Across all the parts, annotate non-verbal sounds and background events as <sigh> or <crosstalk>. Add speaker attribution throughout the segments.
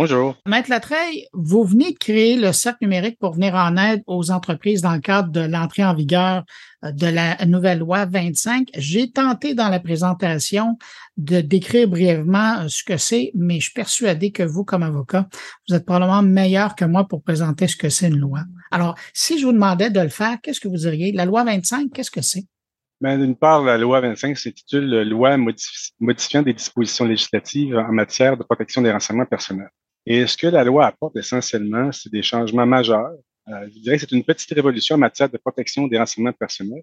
Speaker 1: Bonjour.
Speaker 2: Maître Latreille, vous venez de créer le cercle numérique pour venir en aide aux entreprises dans le cadre de l'entrée en vigueur euh, de la nouvelle loi 25. J'ai tenté dans la présentation de décrire brièvement euh, ce que c'est, mais je suis persuadé que vous, comme avocat, vous êtes probablement meilleur que moi pour présenter ce que c'est une loi. Alors, si je vous demandais de le faire, qu'est-ce que vous diriez? La loi 25, qu'est-ce que c'est?
Speaker 1: Ben, d'une part, la loi 25 s'intitule Loi modifiant des dispositions législatives en matière de protection des renseignements personnels. Et ce que la loi apporte essentiellement, c'est des changements majeurs. Euh, je dirais que c'est une petite révolution en matière de protection des renseignements personnels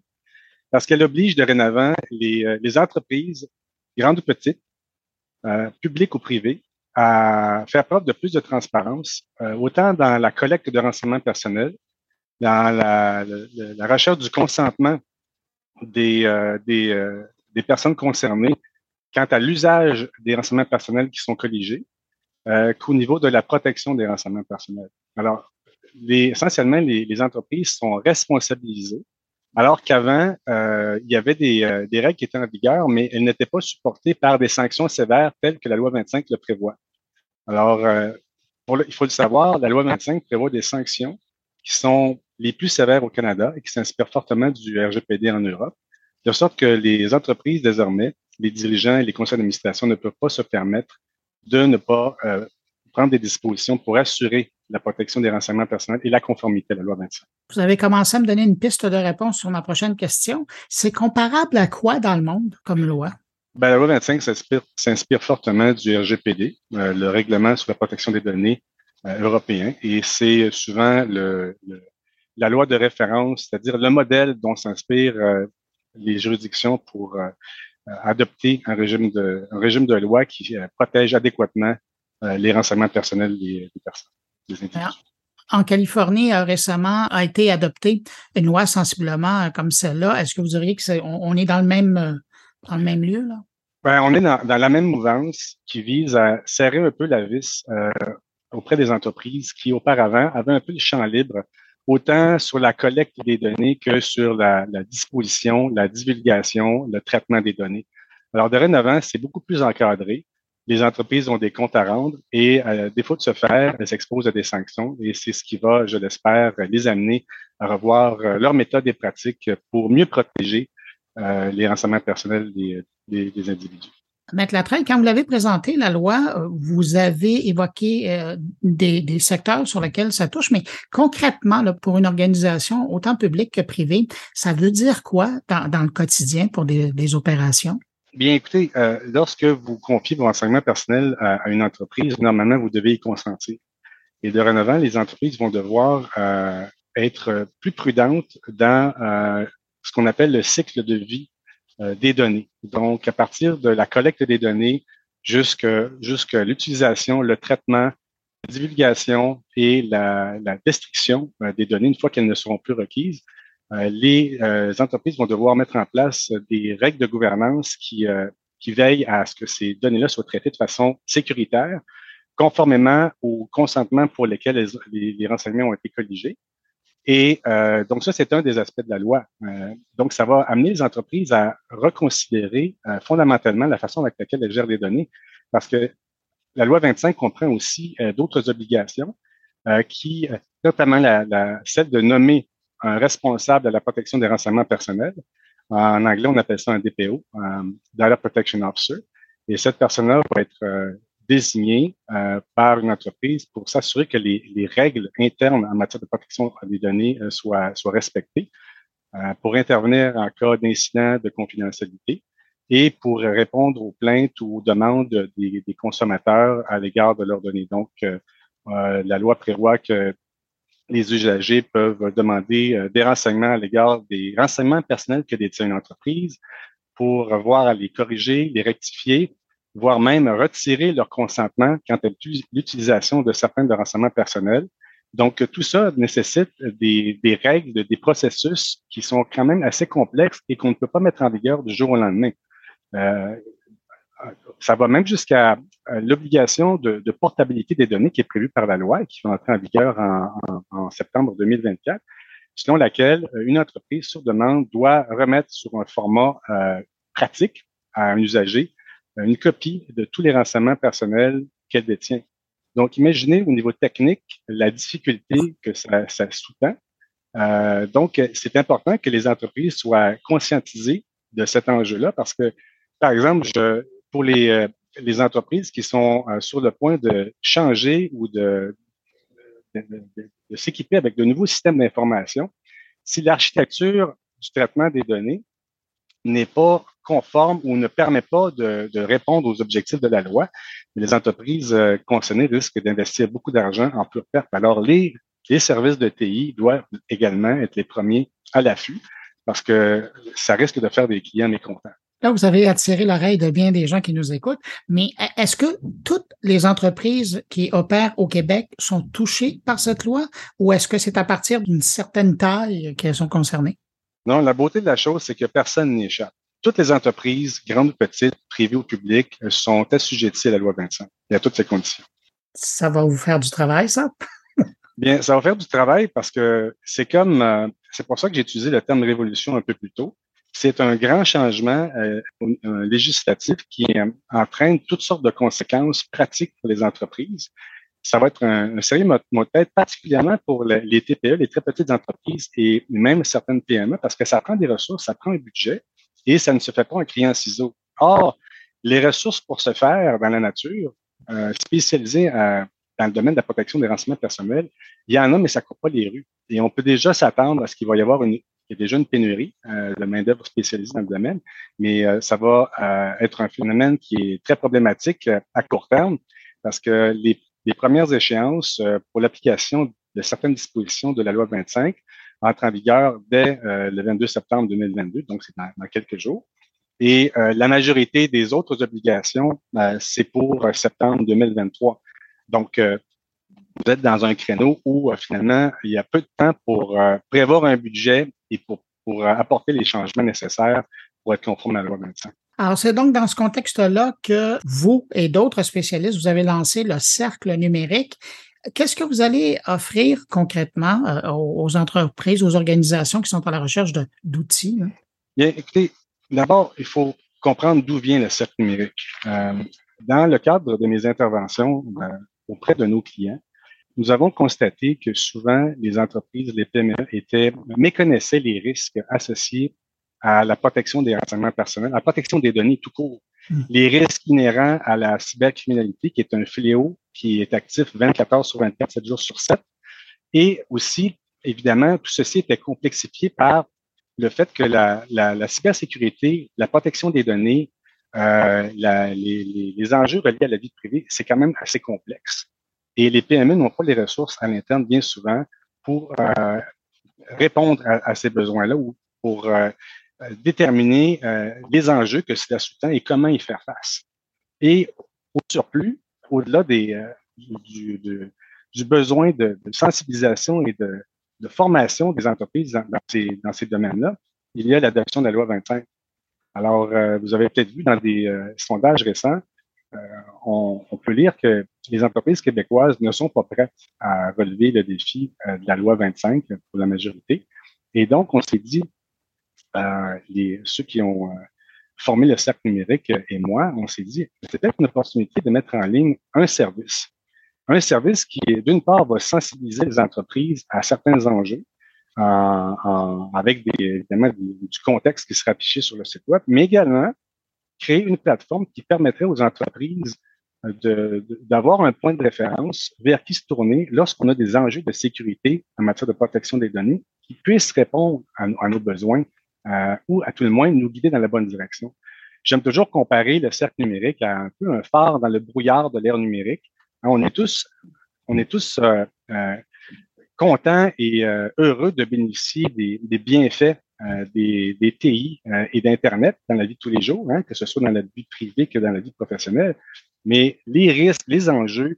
Speaker 1: parce qu'elle oblige dorénavant les, euh, les entreprises, grandes ou petites, euh, publiques ou privées, à faire preuve de plus de transparence, autant dans la collecte de renseignements personnels, dans la, recherche du consentement des, des, des personnes concernées quant à l'usage des renseignements personnels qui sont colligés, euh, qu'au niveau de la protection des renseignements personnels. Alors, les, essentiellement, les, les, entreprises sont responsabilisées, alors qu'avant, euh, il y avait des, euh, des, règles qui étaient en vigueur, mais elles n'étaient pas supportées par des sanctions sévères telles que la loi 25 le prévoit. Alors, euh, pour il faut le savoir, la loi 25 prévoit des sanctions qui sont les plus sévères au Canada et qui s'inspirent fortement du RGPD en Europe, de sorte que les entreprises, désormais, les dirigeants et les conseils d'administration ne peuvent pas se permettre de ne pas euh, prendre des dispositions pour assurer la protection des renseignements personnels et la conformité à la loi 25.
Speaker 2: Vous avez commencé à me donner une piste de réponse sur ma prochaine question. C'est comparable à quoi dans le monde comme loi?
Speaker 1: Ben, la loi 25 s'inspire fortement du RGPD, euh, le règlement sur la protection des données euh, européen, et c'est souvent le, la loi de référence, c'est-à-dire le modèle dont s'inspirent euh, les juridictions pour adopter un régime de, un régime de loi qui euh, protège adéquatement euh, les renseignements personnels des, des personnes, des individus.
Speaker 2: En Californie, récemment, a été adoptée une loi sensiblement comme celle-là. Est-ce que vous auriez que c'est, on, est dans le même, dans le même lieu, là?
Speaker 1: Ben, on est dans, dans, la même mouvance qui vise à serrer un peu la vis euh, auprès des entreprises qui, auparavant, avaient un peu le champ libre autant sur la collecte des données que sur la, disposition, la divulgation, le traitement des données. Alors, dorénavant, c'est beaucoup plus encadré. Les entreprises ont des comptes à rendre et, à défaut de se faire, elles s'exposent à des sanctions et c'est ce qui va, je l'espère, les amener à revoir euh, leurs méthodes et pratiques pour mieux protéger euh, les renseignements personnels des individus.
Speaker 2: Maître Latreille, quand vous l'avez présenté, la loi, euh, vous avez évoqué euh, des, secteurs sur lesquels ça touche, mais concrètement, pour une organisation autant publique que privée, ça veut dire quoi dans, le quotidien pour des, opérations?
Speaker 1: Bien, écoutez, euh, lorsque vous confiez vos renseignements personnels à, une entreprise, normalement, vous devez y consentir. Et de dorénavant, les entreprises vont devoir être plus prudentes dans ce qu'on appelle le cycle de vie des données. Donc, à partir de la collecte des données jusqu'à l'utilisation, le traitement, la divulgation et la, la destruction euh, des données une fois qu'elles ne seront plus requises, euh, les entreprises vont devoir mettre en place des règles de gouvernance qui, qui veillent à ce que ces données-là soient traitées de façon sécuritaire, conformément au consentement pour lesquels les, les renseignements ont été colligés. Et euh, donc ça, c'est un des aspects de la loi. Euh, donc, ça va amener les entreprises à reconsidérer euh, fondamentalement la façon avec laquelle elles gèrent les données, parce que la loi 25 comprend aussi euh, d'autres obligations, euh, qui, notamment la, la, celle de nommer un responsable de la protection des renseignements personnels. En anglais, on appelle ça un DPO, Data Protection Officer. Et cette personne-là va être désigné euh, par une entreprise pour s'assurer que les, les, règles internes en matière de protection des données euh, soient, soient respectées, euh, pour intervenir en cas d'incident de confidentialité et pour répondre aux plaintes ou aux demandes des, des consommateurs à l'égard de leurs données. Donc, euh, la loi prévoit que les usagers peuvent demander des renseignements à l'égard des renseignements personnels que détient une entreprise pour voir à les corriger, les rectifier voire même retirer leur consentement quant à l'utilisation de certains de renseignements personnels. Donc, tout ça nécessite des, des, règles, des processus qui sont quand même assez complexes et qu'on ne peut pas mettre en vigueur du jour au lendemain. Euh, ça va même jusqu'à euh, l'obligation de, de, portabilité des données qui est prévue par la loi et qui va entrer en vigueur en, en, en septembre 2024, selon laquelle euh, une entreprise sur demande doit remettre sur un format euh, pratique à un usager une copie de tous les renseignements personnels qu'elle détient. Donc, imaginez au niveau technique la difficulté que ça, ça sous-tend. Euh, donc, c'est important que les entreprises soient conscientisées de cet enjeu-là parce que, par exemple, je, pour les, euh, les entreprises qui sont euh, sur le point de changer ou de, de, de, de s'équiper avec de nouveaux systèmes d'information, si l'architecture du traitement des données n'est pas conforme ou ne permet pas de, de, répondre aux objectifs de la loi, les entreprises euh, concernées risquent d'investir beaucoup d'argent en pure perte. Alors, les, les services de TI doivent également être les premiers à l'affût parce que ça risque de faire des clients mécontents.
Speaker 2: Là, vous avez attiré l'oreille de bien des gens qui nous écoutent, mais est-ce que toutes les entreprises qui opèrent au Québec sont touchées par cette loi ou est-ce que c'est à partir d'une certaine taille qu'elles sont concernées?
Speaker 1: Non, la beauté de la chose, c'est que personne n'y échappe. Toutes les entreprises, grandes ou petites, privées ou publiques, sont assujetties à la loi 25 et à toutes ces conditions.
Speaker 2: Ça va vous faire du travail, ça? <laughs>
Speaker 1: Bien, ça va faire du travail parce que c'est comme, euh, c'est pour ça que j'ai utilisé le terme révolution un peu plus tôt. C'est un grand changement euh, législatif qui entraîne toutes sortes de conséquences pratiques pour les entreprises ça va être un, un sérieux mot de particulièrement pour les TPE, les très petites entreprises et même certaines PME, parce que ça prend des ressources, ça prend un budget et ça ne se fait pas en criant ciseaux. Or, les ressources pour se faire dans la nature, euh, spécialisées à, dans le domaine de la protection des renseignements personnels, il y en a, mais ça ne coupe pas les rues. Et on peut déjà s'attendre à ce qu'il va y avoir une, il y a déjà une pénurie euh, de main-d'œuvre spécialisée dans le domaine, mais euh, ça va euh, être un phénomène qui est très problématique euh, à court terme parce que les premières échéances euh, pour l'application de certaines dispositions de la loi 25 entrent en vigueur dès euh, le 22 septembre 2022, donc c'est dans, quelques jours. Et euh, la majorité des autres obligations, c'est pour septembre 2023. Donc, vous êtes dans un créneau où finalement, il y a peu de temps pour prévoir un budget et pour, pour apporter les changements nécessaires pour être conforme à la loi 25.
Speaker 2: Alors, c'est donc dans ce contexte-là que vous et d'autres spécialistes, vous avez lancé le cercle numérique. Qu'est-ce que vous allez offrir concrètement euh, aux entreprises, aux organisations qui sont à la recherche d'outils?
Speaker 1: Bien, écoutez, d'abord, il faut comprendre d'où vient le cercle numérique. Euh, dans le cadre de mes interventions euh, auprès de nos clients, nous avons constaté que souvent les entreprises, les PME, étaient méconnaissaient les risques associés à la protection des renseignements personnels, à la protection des données tout court. Hmm. Les risques inhérents à la cybercriminalité, qui est un fléau qui est actif 24 heures sur 24, 7 jours sur 7. Et aussi, évidemment, tout ceci était complexifié par le fait que la, la, la cybersécurité, la protection des données, euh, la, les, les, enjeux reliés à la vie privée, c'est quand même assez complexe. Et les PME n'ont pas les ressources à l'interne bien souvent pour euh, répondre à, à ces besoins-là ou pour euh, déterminer euh, les enjeux que cela sous-tend et comment y faire face. Et au surplus, au-delà euh, du, besoin de, sensibilisation et de, formation des entreprises dans, ces, domaines-là, il y a l'adoption de la loi 25. Alors, vous avez peut-être vu dans des sondages récents, on, peut lire que les entreprises québécoises ne sont pas prêtes à relever le défi de la loi 25 pour la majorité. Et donc, on s'est dit, euh, ceux qui ont euh, formé le cercle numérique et moi, on s'est dit, c'est peut-être une opportunité de mettre en ligne un service. Un service qui, d'une part, va sensibiliser les entreprises à certains enjeux, en, en, avec évidemment du contexte qui sera affiché sur le site web, mais également créer une plateforme qui permettrait aux entreprises d'avoir un point de référence vers qui se tourner lorsqu'on a des enjeux de sécurité en matière de protection des données qui puissent répondre à nos besoins euh, ou à tout le moins nous guider dans la bonne direction. J'aime toujours comparer le cercle numérique à un peu un phare dans le brouillard de l'ère numérique. Hein, on est tous, on est tous euh, euh, contents et euh, heureux de bénéficier des, des bienfaits des, des, TI et d'Internet dans la vie de tous les jours, hein, que ce soit dans la vie privée que dans la vie professionnelle. Mais les risques, les enjeux,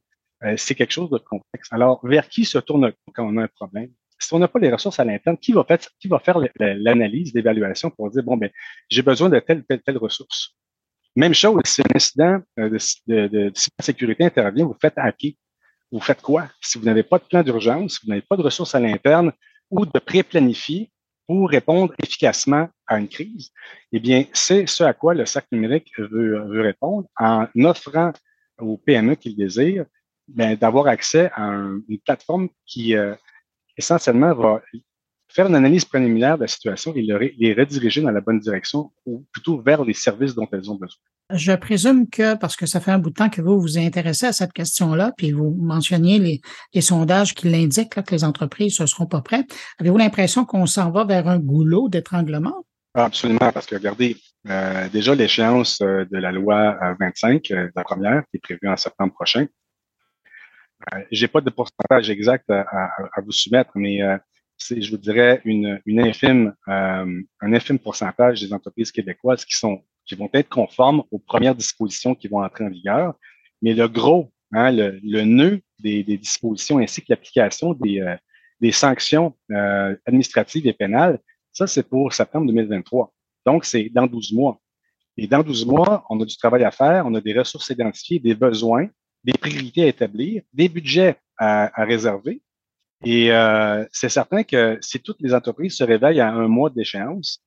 Speaker 1: c'est quelque chose de complexe. Alors, vers qui se tourne quand on a un problème? Si on n'a pas les ressources à l'interne, qui va faire, qui va faire l'analyse, l'évaluation pour dire, bon, ben, j'ai besoin de telle, telle, telle ressource? Même chose, si un incident euh, de, de, de, sécurité intervient, vous faites hacker. Vous faites quoi? Si vous n'avez pas de plan d'urgence, si vous n'avez pas de ressources à l'interne ou de pré-planifier pour répondre efficacement à une crise, eh bien, c'est ce à quoi le sac numérique veut, veut répondre en offrant aux PME qui le désirent ben, d'avoir accès à une plateforme qui essentiellement va faire une analyse préliminaire de la situation et les rediriger dans la bonne direction ou plutôt vers les services dont elles ont besoin.
Speaker 2: Je présume que, parce que ça fait un bout de temps que vous vous intéressez à cette question-là, puis vous mentionniez les, les sondages qui l'indiquent que les entreprises ne seront pas prêtes, avez-vous l'impression qu'on s'en va vers un goulot d'étranglement?
Speaker 1: Absolument, parce que regardez, euh, déjà l'échéance euh, de la loi 25, euh, la première, qui est prévue en septembre prochain, j'ai pas de pourcentage exact à, à, vous soumettre, mais c'est, je vous dirais, une, une infime, un infime pourcentage des entreprises québécoises qui sont qui vont être conformes aux premières dispositions qui vont entrer en vigueur. Mais le gros, hein, le, le, nœud des, des, dispositions ainsi que l'application des, euh, des sanctions euh, administratives et pénales, ça, c'est pour septembre 2023. Donc, c'est dans 12 mois. Et dans 12 mois, on a du travail à faire, on a des ressources identifiées, des besoins, des priorités à établir, des budgets à, à réserver. Et euh, c'est certain que si toutes les entreprises se réveillent à un mois d'échéance,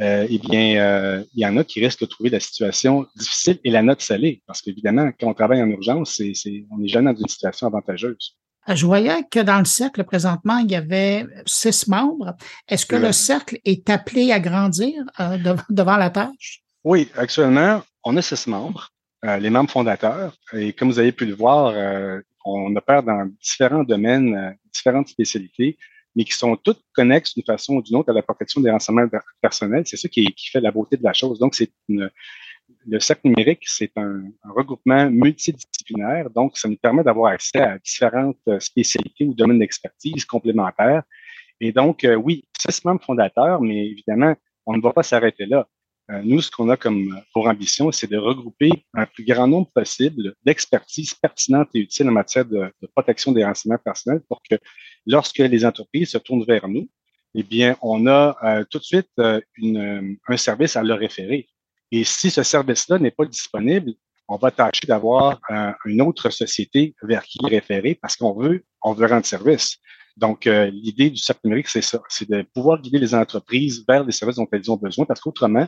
Speaker 1: euh, eh bien, euh, il y en a qui risquent de trouver la situation difficile et la note salée. Parce qu'évidemment, quand on travaille en urgence, c'est, c'est, on n'est jamais dans une situation avantageuse.
Speaker 2: Euh, je voyais que dans le cercle, présentement, il y avait six membres. Est-ce que le cercle est appelé à grandir euh, devant la tâche?
Speaker 1: Oui, actuellement, on a six membres, euh, les membres fondateurs. Et comme vous avez pu le voir, on opère dans différents domaines, différentes spécialités mais qui sont toutes connexes d'une façon ou d'une autre à la protection des renseignements personnels. C'est ça qui, qui, fait la beauté de la chose. Donc, c'est le cercle numérique, c'est un, un, regroupement multidisciplinaire. Donc, ça nous permet d'avoir accès à différentes spécialités ou domaines d'expertise complémentaires. Et donc, euh, oui, c'est membres fondateur, mais évidemment, on ne va pas s'arrêter là. Euh, nous, ce qu'on a comme pour ambition, c'est de regrouper un plus grand nombre possible d'expertises pertinentes et utiles en matière de, protection des renseignements personnels pour que lorsque les entreprises se tournent vers nous, eh bien, on a euh, tout de suite euh, une, un service à leur référer. Et si ce service-là n'est pas disponible, on va tâcher d'avoir une autre société vers qui référer parce qu'on veut, on veut rendre service. Donc, l'idée du cercle numérique, c'est ça, c'est de pouvoir guider les entreprises vers les services dont elles ont besoin parce qu'autrement,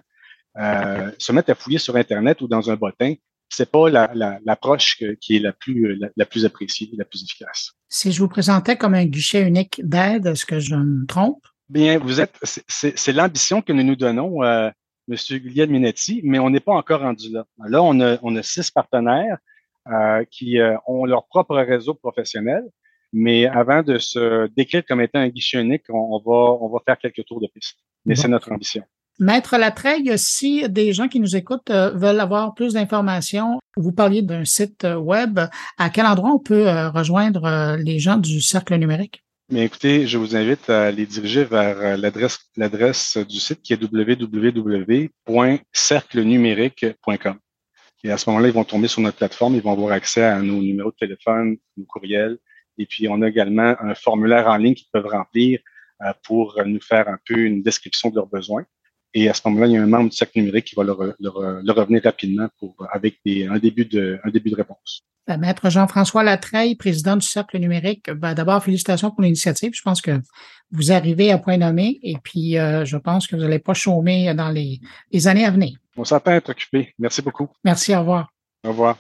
Speaker 1: euh, se mettre à fouiller sur Internet ou dans un bottin, c'est pas l'approche la, qui est la plus, la, plus appréciée la plus efficace.
Speaker 2: Si je vous présentais comme un guichet unique d'aide, est-ce que je me trompe?
Speaker 1: Bien, vous êtes, c'est l'ambition que nous nous donnons, euh, M. Guglielmo Minetti, mais on n'est pas encore rendu là. Là, on a, on a six partenaires euh, qui euh, ont leur propre réseau professionnel, mais avant de se décrire comme étant un guichet unique, on, va, on va faire quelques tours de piste. Mais c'est notre ambition.
Speaker 2: Maître Latreille, si des gens qui nous écoutent euh, veulent avoir plus d'informations, vous parliez d'un site euh, web, à quel endroit on peut euh, rejoindre les gens du Cercle numérique?
Speaker 1: Bien, écoutez, je vous invite à les diriger vers l'adresse, l'adresse du site qui est www.cerclenumérique.com. Et à ce moment-là, ils vont tomber sur notre plateforme, ils vont avoir accès à nos numéros de téléphone, nos courriels. Et puis, on a également un formulaire en ligne qu'ils peuvent remplir pour nous faire un peu une description de leurs besoins. Et à ce moment-là, il y a un membre du cercle numérique qui va leur, revenir rapidement pour, avec des, un, début de, un début de réponse.
Speaker 2: Ben, Maître Jean-François Latreille, président du Cercle numérique, ben, d'abord, félicitations pour l'initiative. Je pense que vous arrivez à point nommé et puis euh, je pense que vous n'allez pas chômer dans les, les années à venir.
Speaker 1: On s'attend à être occupé. Merci beaucoup.
Speaker 2: Merci, au revoir.
Speaker 1: Au revoir.